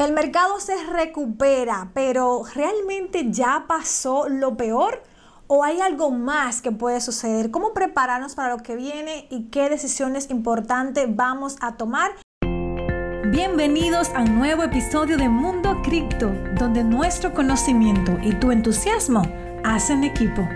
El mercado se recupera, pero ¿realmente ya pasó lo peor? ¿O hay algo más que puede suceder? ¿Cómo prepararnos para lo que viene y qué decisiones importantes vamos a tomar? Bienvenidos a un nuevo episodio de Mundo Cripto, donde nuestro conocimiento y tu entusiasmo hacen equipo.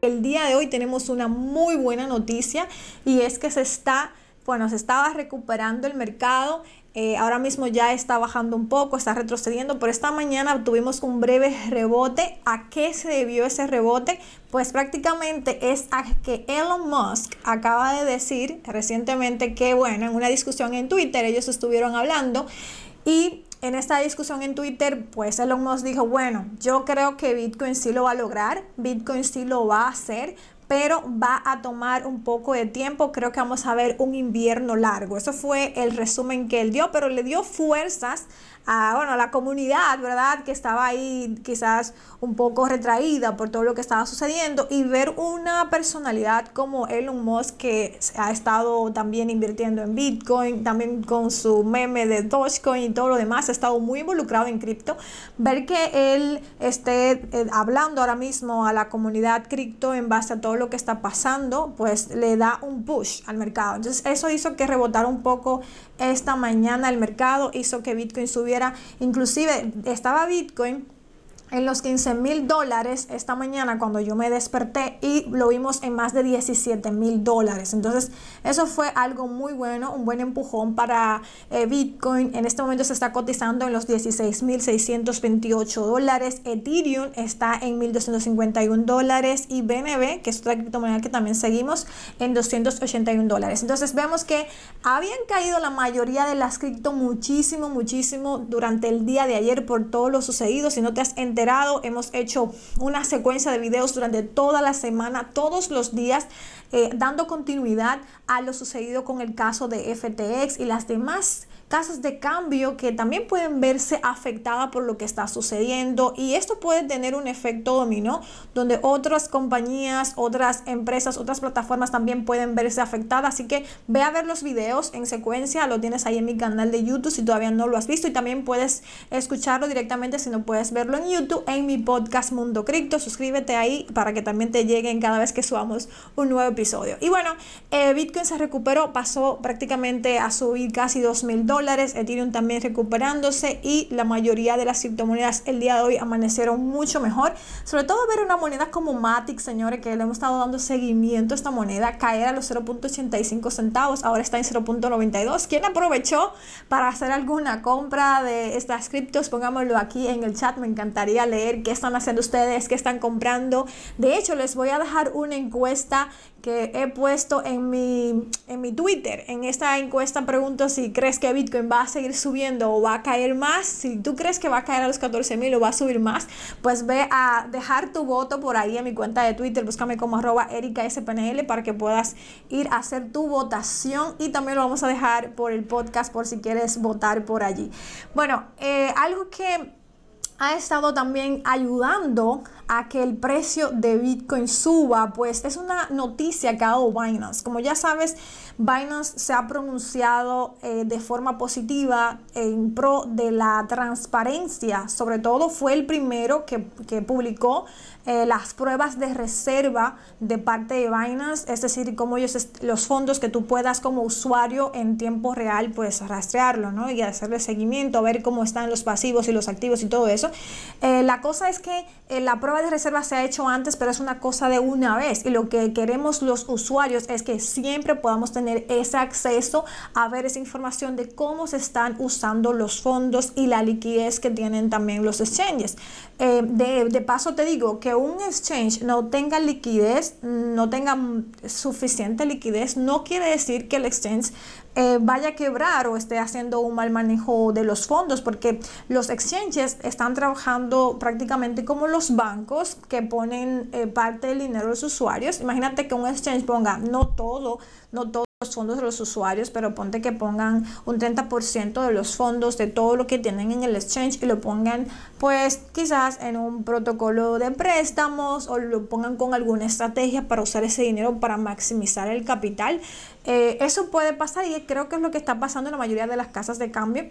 El día de hoy tenemos una muy buena noticia y es que se está bueno, se estaba recuperando el mercado, eh, ahora mismo ya está bajando un poco, está retrocediendo, pero esta mañana tuvimos un breve rebote. ¿A qué se debió ese rebote? Pues prácticamente es a que Elon Musk acaba de decir recientemente que, bueno, en una discusión en Twitter ellos estuvieron hablando y en esta discusión en Twitter, pues Elon Musk dijo, bueno, yo creo que Bitcoin sí lo va a lograr, Bitcoin sí lo va a hacer, pero va a tomar un poco de tiempo. Creo que vamos a ver un invierno largo. Eso fue el resumen que él dio, pero le dio fuerzas a, bueno, la comunidad, ¿verdad? Que estaba ahí quizás un poco retraída por todo lo que estaba sucediendo y ver una personalidad como Elon Musk que ha estado también invirtiendo en Bitcoin, también con su meme de Dogecoin y todo lo demás, ha estado muy involucrado en cripto, ver que él esté eh, hablando ahora mismo a la comunidad cripto en base a todo lo que está pasando, pues le da un push al mercado. Entonces eso hizo que rebotara un poco esta mañana el mercado, hizo que Bitcoin subiera, inclusive estaba Bitcoin en los 15 mil dólares esta mañana cuando yo me desperté y lo vimos en más de 17 mil dólares. Entonces eso fue algo muy bueno, un buen empujón para eh, Bitcoin. En este momento se está cotizando en los 16 mil 628 dólares. Ethereum está en 1251 dólares y BNB, que es otra criptomoneda que también seguimos, en 281 dólares. Entonces vemos que habían caído la mayoría de las cripto muchísimo, muchísimo durante el día de ayer por todo lo sucedido. Si no te has enterado, hemos hecho una secuencia de videos durante toda la semana, todos los días, eh, dando continuidad a lo sucedido con el caso de FTX y las demás casas de cambio que también pueden verse afectadas por lo que está sucediendo y esto puede tener un efecto dominó donde otras compañías, otras empresas, otras plataformas también pueden verse afectadas. Así que ve a ver los videos en secuencia, lo tienes ahí en mi canal de YouTube si todavía no lo has visto y también puedes escucharlo directamente si no puedes verlo en YouTube en mi podcast Mundo Cripto. Suscríbete ahí para que también te lleguen cada vez que subamos un nuevo episodio. Y bueno, eh, Bitcoin se recuperó, pasó prácticamente a subir casi 2 mil dólares Ethereum también recuperándose y la mayoría de las criptomonedas el día de hoy amanecieron mucho mejor. Sobre todo ver una moneda como Matic, señores, que le hemos estado dando seguimiento a esta moneda, caer a los 0.85 centavos, ahora está en 0.92. ¿Quién aprovechó para hacer alguna compra de estas criptos? Pongámoslo aquí en el chat, me encantaría leer qué están haciendo ustedes, qué están comprando. De hecho, les voy a dejar una encuesta que he puesto en mi, en mi Twitter. En esta encuesta pregunto si crees que Bitcoin va a seguir subiendo o va a caer más. Si tú crees que va a caer a los 14 mil o va a subir más, pues ve a dejar tu voto por ahí en mi cuenta de Twitter. Búscame como arroba SPNL para que puedas ir a hacer tu votación y también lo vamos a dejar por el podcast por si quieres votar por allí. Bueno, eh, algo que ha estado también ayudando a que el precio de Bitcoin suba, pues es una noticia que ha dado Binance. Como ya sabes, Binance se ha pronunciado eh, de forma positiva en pro de la transparencia. Sobre todo fue el primero que, que publicó eh, las pruebas de reserva de parte de Binance, es decir, cómo ellos los fondos que tú puedas como usuario en tiempo real pues rastrearlo, ¿no? Y hacerle seguimiento, ver cómo están los pasivos y los activos y todo eso. Eh, la cosa es que la prueba de reserva se ha hecho antes, pero es una cosa de una vez y lo que queremos los usuarios es que siempre podamos tener ese acceso a ver esa información de cómo se están usando los fondos y la liquidez que tienen también los exchanges. de, de paso te digo que un exchange no tenga liquidez, no tenga suficiente liquidez, no quiere decir que el exchange eh, vaya a quebrar o esté haciendo un mal manejo de los fondos, porque los exchanges están trabajando prácticamente como los bancos que ponen eh, parte del dinero de los usuarios. Imagínate que un exchange ponga no todo, no todo los fondos de los usuarios, pero ponte que pongan un 30% de los fondos de todo lo que tienen en el exchange y lo pongan pues quizás en un protocolo de préstamos o lo pongan con alguna estrategia para usar ese dinero para maximizar el capital. Eh, eso puede pasar y creo que es lo que está pasando en la mayoría de las casas de cambio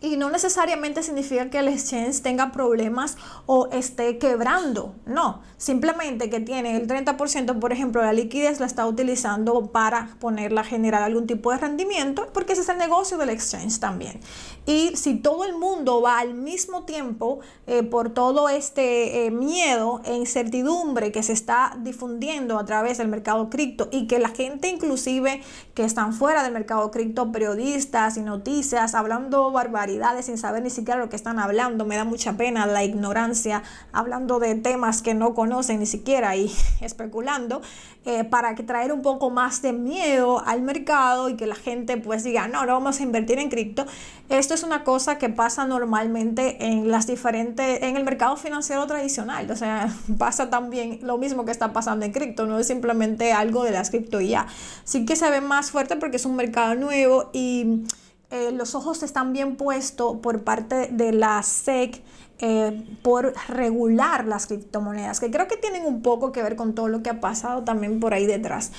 y no necesariamente significa que el exchange tenga problemas o esté quebrando. No, simplemente que tiene el 30%, por ejemplo, la liquidez la está utilizando para ponerla a generar algún tipo de rendimiento, porque ese es el negocio del exchange también. Y si todo el mundo va al mismo tiempo eh, por todo este eh, miedo e incertidumbre que se está difundiendo a través del mercado cripto y que la gente inclusive que están fuera del mercado cripto, periodistas y noticias, hablando barbaridades, sin saber ni siquiera lo que están hablando. Me da mucha pena la ignorancia, hablando de temas que no conocen ni siquiera y especulando, eh, para que traer un poco más de miedo al mercado y que la gente pues diga, no, no vamos a invertir en cripto. Esto es una cosa que pasa normalmente en las diferentes, en el mercado financiero tradicional. O sea, pasa también lo mismo que está pasando en cripto, no es simplemente algo de las cripto y ya. Sí que se ve más fuerte porque es un mercado nuevo y eh, los ojos están bien puestos por parte de la SEC eh, por regular las criptomonedas, que creo que tienen un poco que ver con todo lo que ha pasado también por ahí detrás.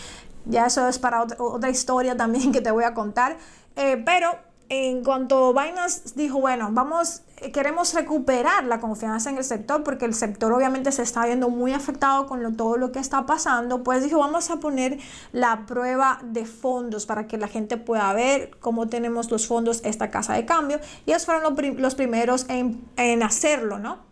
Ya eso es para otra, historia también que te voy a contar. Eh, pero en cuanto Binance dijo, bueno, vamos, queremos recuperar la confianza en el sector porque el sector obviamente se está viendo muy afectado con todo lo que está pasando, pues dijo, vamos a poner la prueba de fondos para que la gente pueda ver cómo tenemos los fondos esta casa de cambio. Y ellos fueron los, primeros en, en hacerlo, ¿no?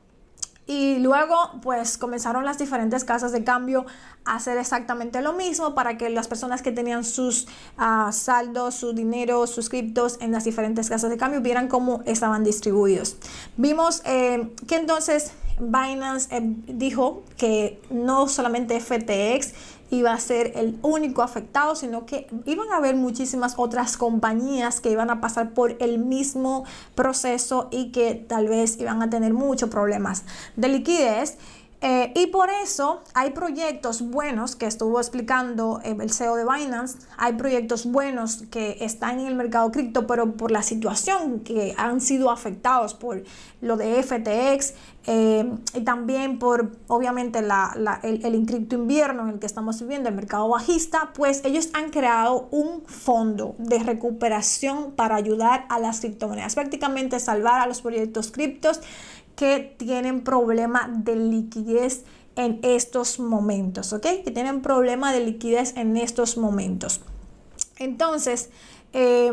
Y luego, pues comenzaron las diferentes casas de cambio a hacer exactamente lo mismo para que las personas que tenían sus ah, saldos, su dinero, sus criptos en las diferentes casas de cambio vieran cómo estaban distribuidos. Vimos eh, que entonces Binance eh, dijo que no solamente FTX iba a ser el único afectado, sino que iban a haber muchísimas otras compañías que iban a pasar por el mismo proceso y que tal vez iban a tener muchos problemas de liquidez. Eh, y por eso hay proyectos buenos que estuvo explicando eh, el CEO de Binance, hay proyectos buenos que están en el mercado cripto, pero por la situación que han sido afectados por lo de FTX eh, y también por obviamente la, el, el cripto invierno en el que estamos viviendo, el mercado bajista, pues ellos han creado un fondo de recuperación para ayudar a las criptomonedas, prácticamente salvar a los proyectos criptos que tienen problema de liquidez en estos momentos, ¿ok? Que tienen problema de liquidez en estos momentos. Entonces, eh,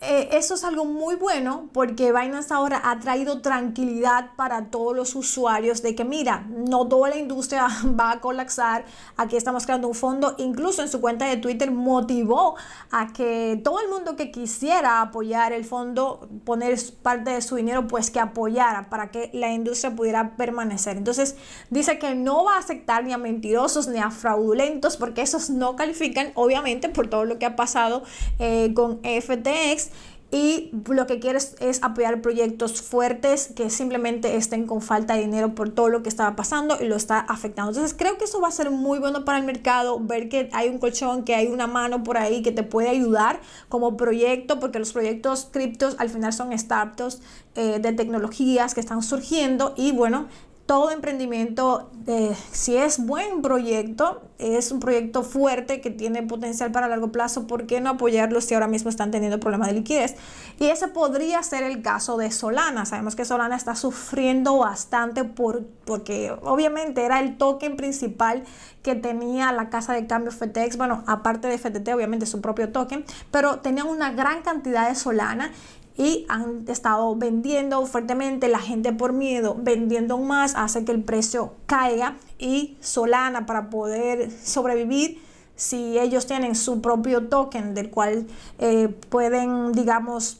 eh, eso es algo muy bueno porque Binance ahora ha traído tranquilidad para todos los usuarios de que mira, no toda la industria va a colapsar, aquí estamos creando un fondo, incluso en su cuenta de Twitter motivó a que todo el mundo que quisiera apoyar el fondo, poner parte de su dinero, pues que apoyara para que la industria pudiera permanecer. Entonces dice que no va a aceptar ni a mentirosos ni a fraudulentos porque esos no califican, obviamente por todo lo que ha pasado eh, con FTX y lo que quieres es apoyar proyectos fuertes que simplemente estén con falta de dinero por todo lo que estaba pasando y lo está afectando. Entonces creo que eso va a ser muy bueno para el mercado, ver que hay un colchón, que hay una mano por ahí que te puede ayudar como proyecto, porque los proyectos criptos al final son startups eh, de tecnologías que están surgiendo y bueno, todo emprendimiento, eh, si es buen proyecto, es un proyecto fuerte que tiene potencial para largo plazo, ¿por qué no apoyarlo si ahora mismo están teniendo problemas de liquidez? Y ese podría ser el caso de Solana. Sabemos que Solana está sufriendo bastante por, porque obviamente era el token principal que tenía la casa de cambio FTX, bueno, aparte de FTT, obviamente su propio token, pero tenían una gran cantidad de Solana y han estado vendiendo fuertemente, la gente por miedo vendiendo más hace que el precio caiga y Solana para poder sobrevivir si ellos tienen su propio token del cual eh, pueden digamos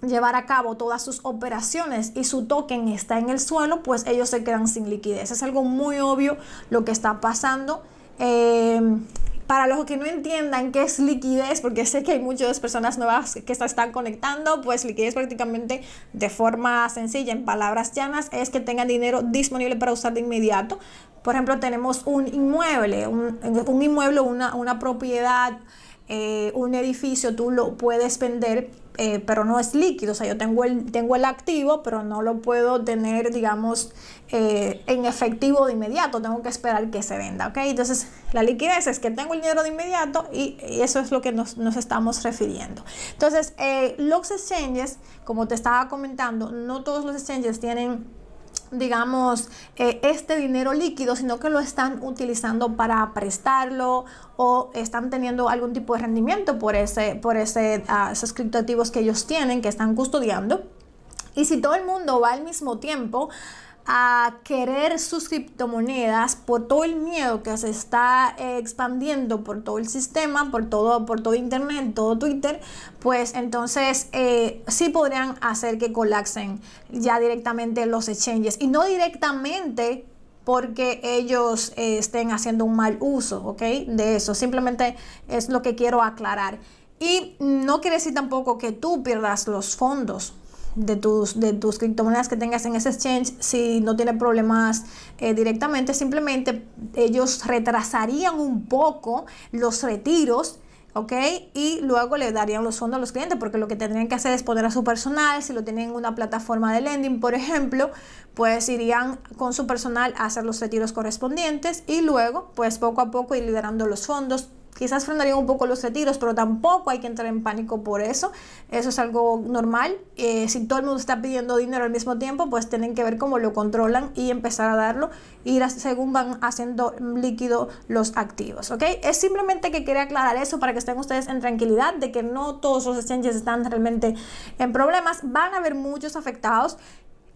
llevar a cabo todas sus operaciones y su token está en el suelo, pues ellos se quedan sin liquidez. Es algo muy obvio lo que está pasando. Eh, para los que no entiendan qué es liquidez, porque sé que hay muchas personas nuevas que se están conectando, pues liquidez prácticamente de forma sencilla, en palabras llanas, es que tengan dinero disponible para usar de inmediato. Por ejemplo, tenemos un inmueble, un, inmueble, una propiedad eh, un edificio tú lo puedes vender eh, pero no es líquido, o sea, yo tengo el, tengo el activo, pero no lo puedo tener, digamos, eh, en efectivo de inmediato, tengo que esperar que se venda, ¿ok? Entonces, la liquidez es que tengo el dinero de inmediato y, eso es lo que nos, nos estamos refiriendo. Entonces, los exchanges, como te estaba comentando, no todos los exchanges tienen digamos, eh, este dinero líquido, sino que lo están utilizando para prestarlo o están teniendo algún tipo de rendimiento por, ese, por ese, uh, esos criptoactivos que ellos tienen, que están custodiando. Y si todo el mundo va al mismo tiempo a querer sus criptomonedas por todo el miedo que se está eh, expandiendo por todo el sistema, por todo, por todo internet, todo Twitter, pues entonces eh, sí podrían hacer que colapsen ya directamente los exchanges y no directamente porque ellos eh, estén haciendo un mal uso, ¿ok? De eso, simplemente es lo que quiero aclarar. Y no quiere decir tampoco que tú pierdas los fondos, de tus, de tus criptomonedas que tengas en ese exchange, si no tiene problemas eh, directamente, simplemente ellos retrasarían un poco los retiros. ¿ok? Y luego le darían los fondos a los clientes, porque lo que tendrían que hacer es poner a su personal, si lo tienen en una plataforma de lending, por ejemplo, pues irían con su personal a hacer los retiros correspondientes y luego, pues poco a poco ir liberando los fondos quizás frenarían un poco los retiros, pero tampoco hay que entrar en pánico por eso. Eso es algo normal. Eh, si todo el mundo está pidiendo dinero al mismo tiempo, pues tienen que ver cómo lo controlan y empezar a darlo y según van haciendo líquido los activos. ¿ok? Es simplemente que quería aclarar eso para que estén ustedes en tranquilidad de que no todos los exchanges están realmente en problemas. Van a haber muchos afectados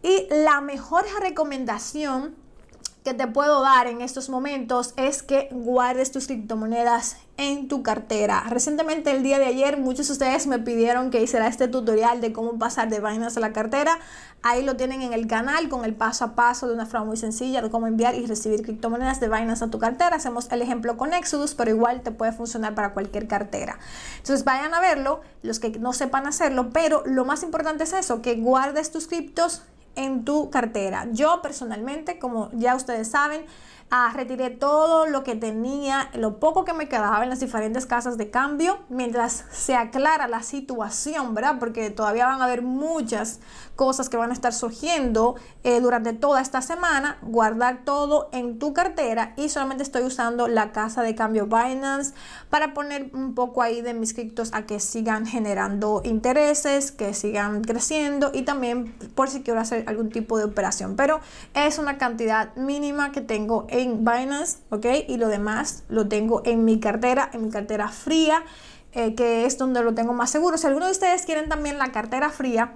y la mejor recomendación que te puedo dar en estos momentos es que guardes tus criptomonedas en tu cartera. Recientemente, el día de ayer, muchos de ustedes me pidieron que hiciera este tutorial de cómo pasar de Binance a la cartera. Ahí lo tienen en el canal con el paso a paso de una forma muy sencilla de cómo enviar y recibir criptomonedas de Binance a tu cartera. Hacemos el ejemplo con Exodus, pero igual te puede funcionar para cualquier cartera. Entonces vayan a verlo, los que no sepan hacerlo, pero lo más importante es eso, que guardes tus criptos en tu cartera. Yo personalmente, como ya ustedes saben, ah, retiré todo lo que tenía, lo poco que me quedaba en las diferentes casas de cambio, mientras se aclara la situación, ¿verdad? Porque todavía van a haber muchas cosas que van a estar surgiendo eh, durante toda esta semana. Guardar todo en tu cartera y solamente estoy usando la casa de cambio Binance para poner un poco ahí de mis criptos a que sigan generando intereses, que sigan creciendo y también por si quiero hacer algún tipo de operación. Pero es una cantidad mínima que tengo en en Binance, ¿ok? Y lo demás lo tengo en mi cartera, en mi cartera fría, eh, que es donde lo tengo más seguro. Si alguno de ustedes quieren también la cartera fría,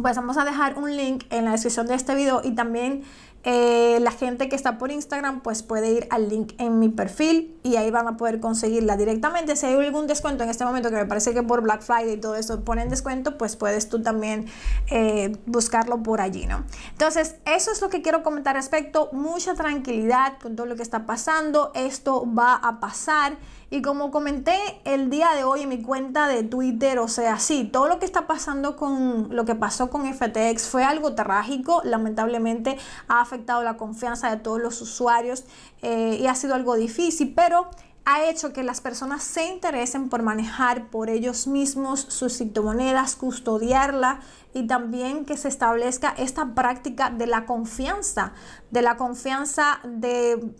pues vamos a dejar un link en la descripción de este video y también eh, la gente que está por Instagram pues puede ir al link en mi perfil y ahí van a poder conseguirla directamente. Si hay algún descuento en este momento que me parece que por Black Friday y todo eso ponen descuento, pues puedes tú también eh, buscarlo por allí, ¿no? Entonces, eso es lo que quiero comentar respecto. Mucha tranquilidad con todo lo que está pasando. Esto va a pasar. Y como comenté el día de hoy en mi cuenta de Twitter, o sea, sí, todo lo que está pasando con lo que pasó con FTX fue algo trágico, lamentablemente ha afectado la confianza de todos los usuarios eh, y ha sido algo difícil, pero ha hecho que las personas se interesen por manejar por ellos mismos sus criptomonedas, custodiarla y también que se establezca esta práctica de la confianza, de la confianza de,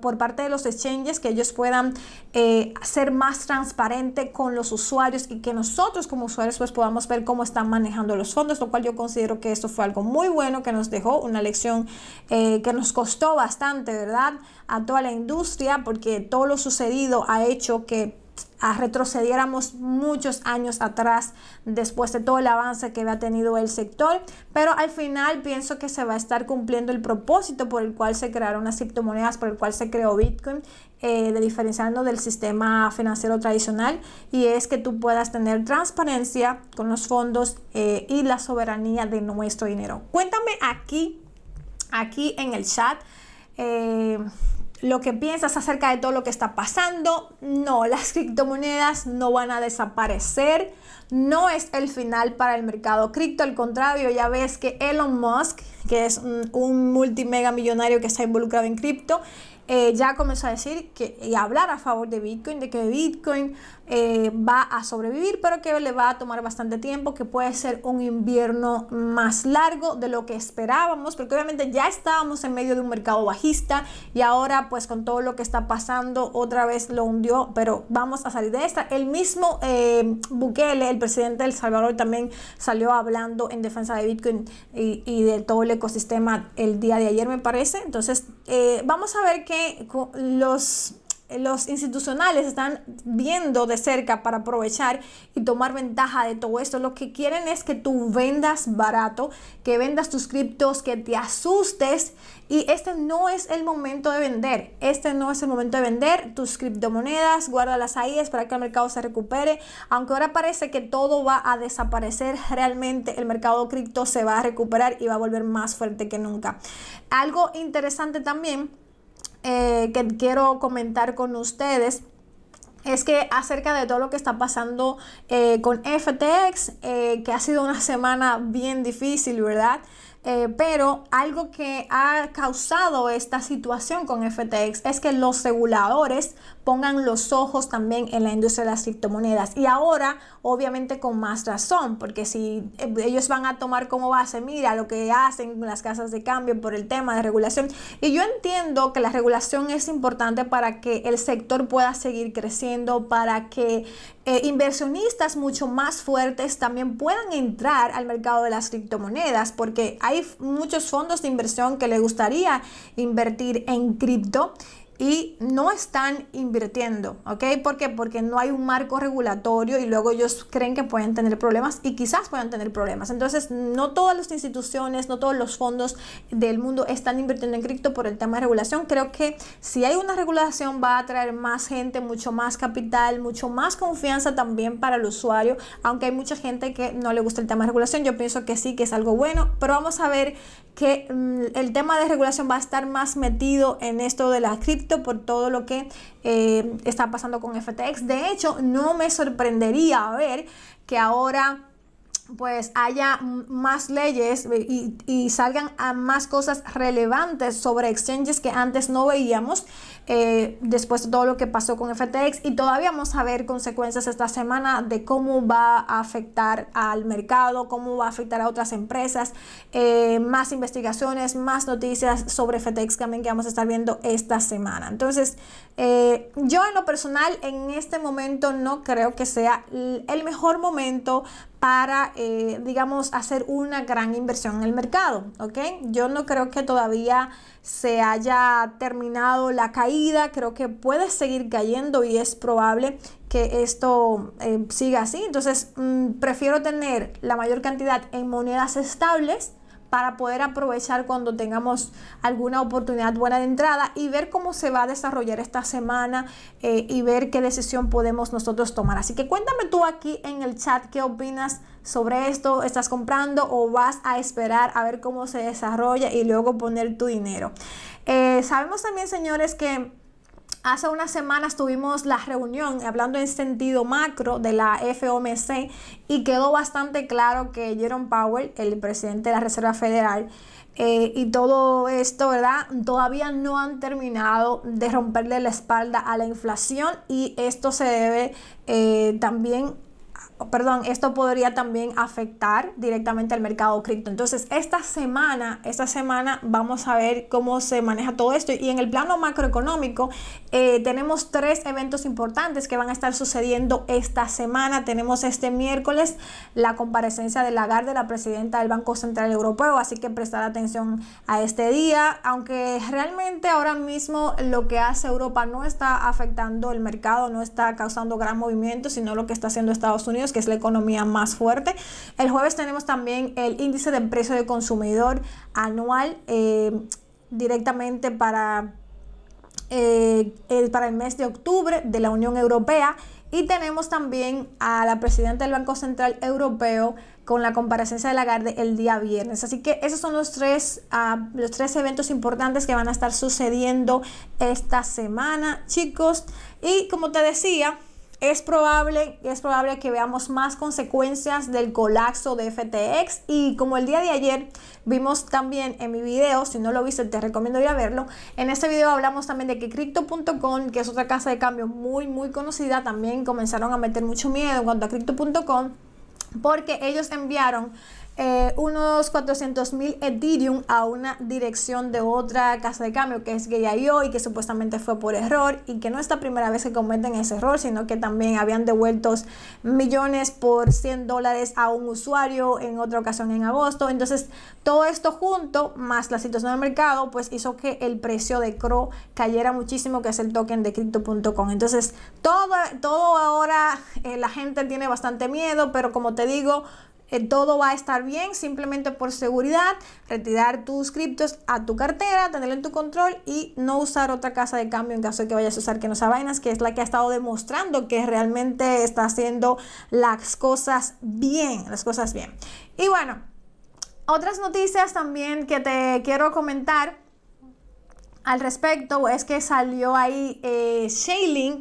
por parte de los exchanges, que ellos puedan eh, ser más transparente con los usuarios y que nosotros como usuarios pues podamos ver cómo están manejando los fondos, lo cual yo considero que esto fue algo muy bueno que nos dejó una lección eh, que nos costó bastante, ¿verdad? A toda la industria, porque todo lo sucedido ha hecho que a retrocediéramos muchos años atrás después de todo el avance que había tenido el sector, pero al final pienso que se va a estar cumpliendo el propósito por el cual se crearon las criptomonedas, por el cual se creó Bitcoin, eh, de diferenciarnos del sistema financiero tradicional y es que tú puedas tener transparencia con los fondos eh, y la soberanía de nuestro dinero. Cuéntame aquí, aquí en el chat. Eh, lo que piensas acerca de todo lo que está pasando. No, las criptomonedas no van a desaparecer. No es el final para el mercado cripto. Al contrario, ya ves que Elon Musk, que es un, multimega millonario que está involucrado en cripto, eh, ya comenzó a decir que, y hablar a favor de Bitcoin, de que Bitcoin eh, va a sobrevivir, pero que le va a tomar bastante tiempo, que puede ser un invierno más largo de lo que esperábamos, porque obviamente ya estábamos en medio de un mercado bajista y ahora pues con todo lo que está pasando otra vez lo hundió, pero vamos a salir de esta. El mismo eh, Bukele, el presidente del Salvador, también salió hablando en defensa de Bitcoin y, de todo el ecosistema el día de ayer, me parece. Entonces, vamos a ver los los institucionales están viendo de cerca para aprovechar y tomar ventaja de todo esto. Lo que quieren es que tú vendas barato, que vendas tus criptos, que te asustes. Y este no es el momento de vender. Este no es el momento de vender tus criptomonedas. Guárdalas ahí, espera que el mercado se recupere. Aunque ahora parece que todo va a desaparecer, realmente el mercado cripto se va a recuperar y va a volver más fuerte que nunca. Algo interesante también eh, que quiero comentar con ustedes es que acerca de todo lo que está pasando eh, con FTX, eh, que ha sido una semana bien difícil, ¿verdad? Pero algo que ha causado esta situación con FTX es que los reguladores pongan los ojos también en la industria de las criptomonedas. Y ahora, obviamente, con más razón, porque si eh, ellos van a tomar como base, mira lo que hacen las casas de cambio por el tema de regulación. Y yo entiendo que la regulación es importante para que el sector pueda seguir creciendo, para que eh, inversionistas mucho más fuertes también puedan entrar al mercado de las criptomonedas, porque hay muchos fondos de inversión que le gustaría invertir en cripto y no están invirtiendo, ¿ok? ¿Por qué? Porque no hay un marco regulatorio y luego ellos creen que pueden tener problemas y quizás puedan tener problemas. Entonces, no todas las instituciones, no todos los fondos del mundo están invirtiendo en cripto por el tema de regulación. Creo que si hay una regulación va a traer más gente, mucho más capital, mucho más confianza también para el usuario, aunque hay mucha gente que no le gusta el tema de regulación. Yo pienso que sí, que es algo bueno, pero vamos a ver que mm, el tema de regulación va a estar más metido en esto de la cripto por todo lo que eh, está pasando con FTX. De hecho, no me sorprendería ver que ahora pues haya más leyes y, y, salgan a más cosas relevantes sobre exchanges que antes no veíamos eh, después de todo lo que pasó con FTX y todavía vamos a ver consecuencias esta semana de cómo va a afectar al mercado, cómo va a afectar a otras empresas, eh, más investigaciones, más noticias sobre FTX también que vamos a estar viendo esta semana. Entonces, eh, yo en lo personal en este momento no creo que sea el mejor momento para, eh, digamos, hacer una gran inversión en el mercado, ¿ok? Yo no creo que todavía se haya terminado la caída, creo que puede seguir cayendo y es probable que esto eh, siga así. Entonces, mm, prefiero tener la mayor cantidad en monedas estables para poder aprovechar cuando tengamos alguna oportunidad buena de entrada y ver cómo se va a desarrollar esta semana eh, y ver qué decisión podemos nosotros tomar. Así que cuéntame tú aquí en el chat qué opinas sobre esto. ¿Estás comprando o vas a esperar a ver cómo se desarrolla y luego poner tu dinero? Eh, sabemos también, señores, que Hace unas semanas tuvimos la reunión hablando en sentido macro de la FOMC y quedó bastante claro que Jerome Powell, el presidente de la Reserva Federal, eh, y todo esto, ¿verdad? Todavía no han terminado de romperle la espalda a la inflación y esto se debe eh, también perdón, esto podría también afectar directamente al mercado cripto. Entonces, esta semana, esta semana vamos a ver cómo se maneja todo esto. Y en el plano macroeconómico, eh, tenemos tres eventos importantes que van a estar sucediendo esta semana. Tenemos este miércoles la comparecencia de Lagarde, la presidenta del Banco Central Europeo, así que prestar atención a este día, aunque realmente ahora mismo lo que hace Europa no está afectando el mercado, no está causando gran movimiento, sino lo que está haciendo Estados Unidos que es la economía más fuerte. El jueves tenemos también el índice de precio de consumidor anual eh, directamente para, eh, el, para el mes de octubre de la Unión Europea. Y tenemos también a la presidenta del Banco Central Europeo con la comparecencia de Lagarde el día viernes. Así que esos son los tres, ah, los tres eventos importantes que van a estar sucediendo esta semana, chicos. Y como te decía, es probable, es probable que veamos más consecuencias del colapso de FTX y como el día de ayer vimos también en mi video, si no lo viste te recomiendo ir a verlo, en este video hablamos también de que Crypto.com, que es otra casa de cambio muy muy conocida, también comenzaron a meter mucho miedo en cuanto a Crypto.com porque ellos enviaron eh, unos 400 mil Ethereum a una dirección de otra casa de cambio que es Gay.io y que supuestamente fue por error y que no es la primera vez que cometen ese error, sino que también habían devueltos millones por 100 dólares a un usuario en otra ocasión en agosto. Entonces, todo esto junto, más la situación del mercado, pues hizo que el precio de CRO cayera muchísimo, que es el token de crypto.com. Entonces, todo, todo ahora eh, la gente tiene bastante miedo, pero como te digo, todo va a estar bien, simplemente por seguridad, retirar tus criptos a tu cartera, tenerlo en tu control y no usar otra casa de cambio en caso de que vayas a usar que no sea que es la que ha estado demostrando que realmente está haciendo las cosas bien, las cosas bien. Y bueno, otras noticias también que te quiero comentar al respecto es que salió ahí eh,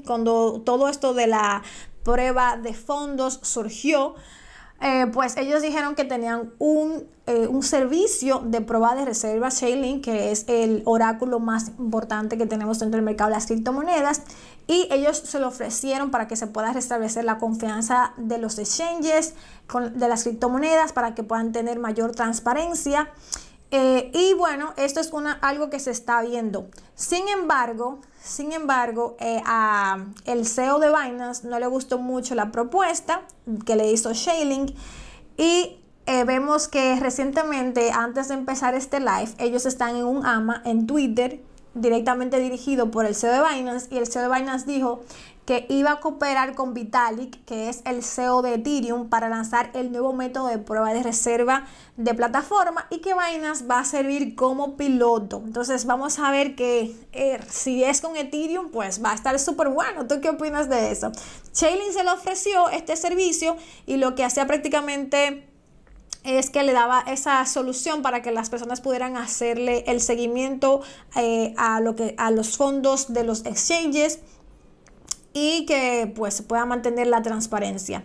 cuando todo esto de la prueba de fondos surgió. Eh, pues ellos dijeron que tenían eh, un, servicio de prueba de reserva Chainlink, que es el oráculo más importante que tenemos dentro del mercado de las criptomonedas, y ellos se lo ofrecieron para que se pueda restablecer la confianza de los exchanges de las criptomonedas, para que puedan tener mayor transparencia. Eh, y bueno, esto es una, algo que se está viendo. Sin embargo, sin embargo, eh, a el CEO de Binance no le gustó mucho la propuesta que le hizo Shailink y eh, vemos que recientemente, antes de empezar este live, ellos están en un AMA en Twitter directamente dirigido por el CEO de Binance y el CEO de Binance dijo que iba a cooperar con Vitalik, que es el CEO de Ethereum, para lanzar el nuevo método de prueba de reserva de plataforma y que Binance va a servir como piloto. Entonces vamos a ver que eh, si es con Ethereum, pues va a estar súper bueno. ¿Tú qué opinas de eso? Chainlink se le ofreció este servicio y lo que hacía prácticamente es que le daba esa solución para que las personas pudieran hacerle el seguimiento eh, a, lo que, a los fondos de los exchanges y que pues se pueda mantener la transparencia.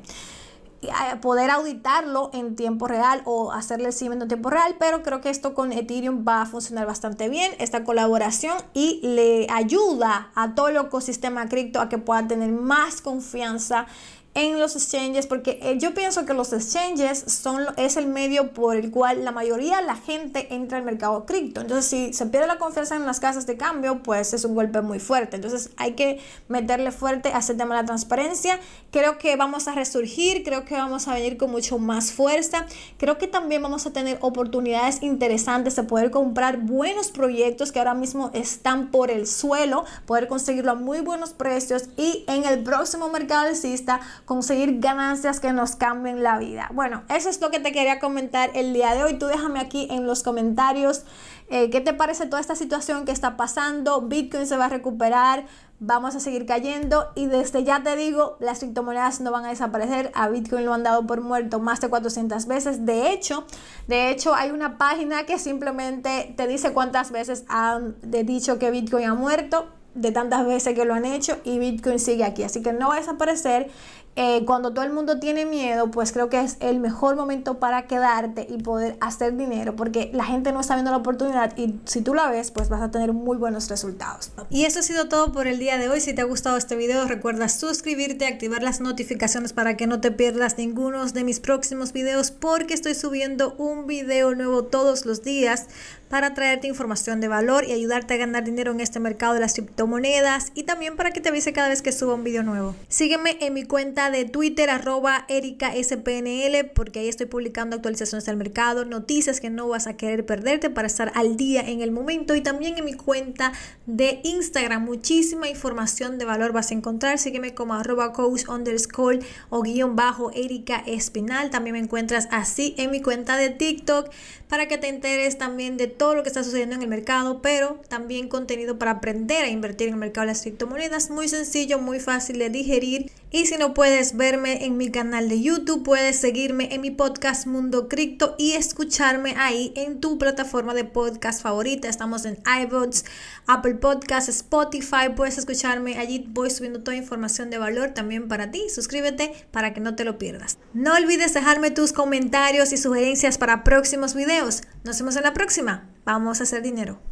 Eh, poder auditarlo en tiempo real o hacerle el seguimiento en tiempo real, pero creo que esto con Ethereum va a funcionar bastante bien, esta colaboración y le ayuda a todo el ecosistema cripto a que pueda tener más confianza en los exchanges porque eh, yo pienso que los exchanges son es el medio por el cual la mayoría de la gente entra al mercado cripto. Entonces, si se pierde la confianza en las casas de cambio, pues es un golpe muy fuerte. Entonces, hay que meterle fuerte a ese tema de la transparencia. Creo que vamos a resurgir, creo que vamos a venir con mucho más fuerza. Creo que también vamos a tener oportunidades interesantes de poder comprar buenos proyectos que ahora mismo están por el suelo, poder conseguirlo a muy buenos precios y en el próximo mercado alcista conseguir ganancias que nos cambien la vida. Bueno, eso es lo que te quería comentar el día de hoy. Tú déjame aquí en los comentarios eh, qué te parece toda esta situación que está pasando. Bitcoin se va a recuperar, vamos a seguir cayendo y desde ya te digo, las criptomonedas no van a desaparecer. A Bitcoin lo han dado por muerto más de 400 veces. De hecho, de hecho hay una página que simplemente te dice cuántas veces han dicho que Bitcoin ha muerto de tantas veces que lo han hecho y Bitcoin sigue aquí. Así que no va a desaparecer eh, cuando todo el mundo tiene miedo, pues creo que es el mejor momento para quedarte y poder hacer dinero, porque la gente no está viendo la oportunidad y si tú la ves, pues vas a tener muy buenos resultados. Y eso ha sido todo por el día de hoy. Si te ha gustado este video, recuerda suscribirte, activar las notificaciones para que no te pierdas ninguno de mis próximos videos, porque estoy subiendo un video nuevo todos los días para traerte información de valor y ayudarte a ganar dinero en este mercado de las criptomonedas y también para que te avise cada vez que suba un video nuevo. Sígueme en mi cuenta de Twitter arroba SPNL porque ahí estoy publicando actualizaciones del mercado, noticias que no vas a querer perderte para estar al día en el momento y también en mi cuenta de Instagram. Muchísima información de valor vas a encontrar. Sígueme como arroba coach underscore o guion bajo Erika Espinal. También me encuentras así en mi cuenta de TikTok para que te enteres también de todo lo que está sucediendo en el mercado, pero también contenido para aprender a invertir en el mercado de las criptomonedas. Muy sencillo, muy fácil de digerir Y si no puedes verme en mi canal de YouTube, puedes seguirme en mi podcast Mundo Cripto y escucharme ahí en tu plataforma de podcast favorita. Estamos en iBots, Apple Podcasts, Spotify. Puedes escucharme allí. Voy subiendo toda información de valor también para ti. Suscríbete para que no te lo pierdas. No olvides dejarme tus comentarios y sugerencias para próximos videos. Nos vemos en la próxima. Vamos a hacer dinero.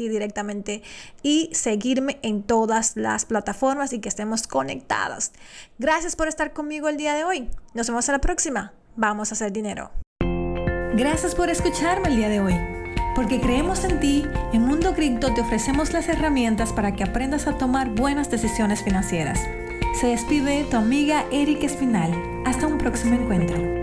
ir directamente y seguirme en todas las plataformas y que estemos conectadas. Gracias por estar conmigo el día de hoy. Nos vemos en la próxima. Vamos a hacer dinero. Gracias por escucharme el día de hoy. Porque creemos en ti, en Mundo Cripto te ofrecemos las herramientas para que aprendas a tomar buenas decisiones financieras. Se despide tu amiga Erika Espinal. Hasta un próximo encuentro.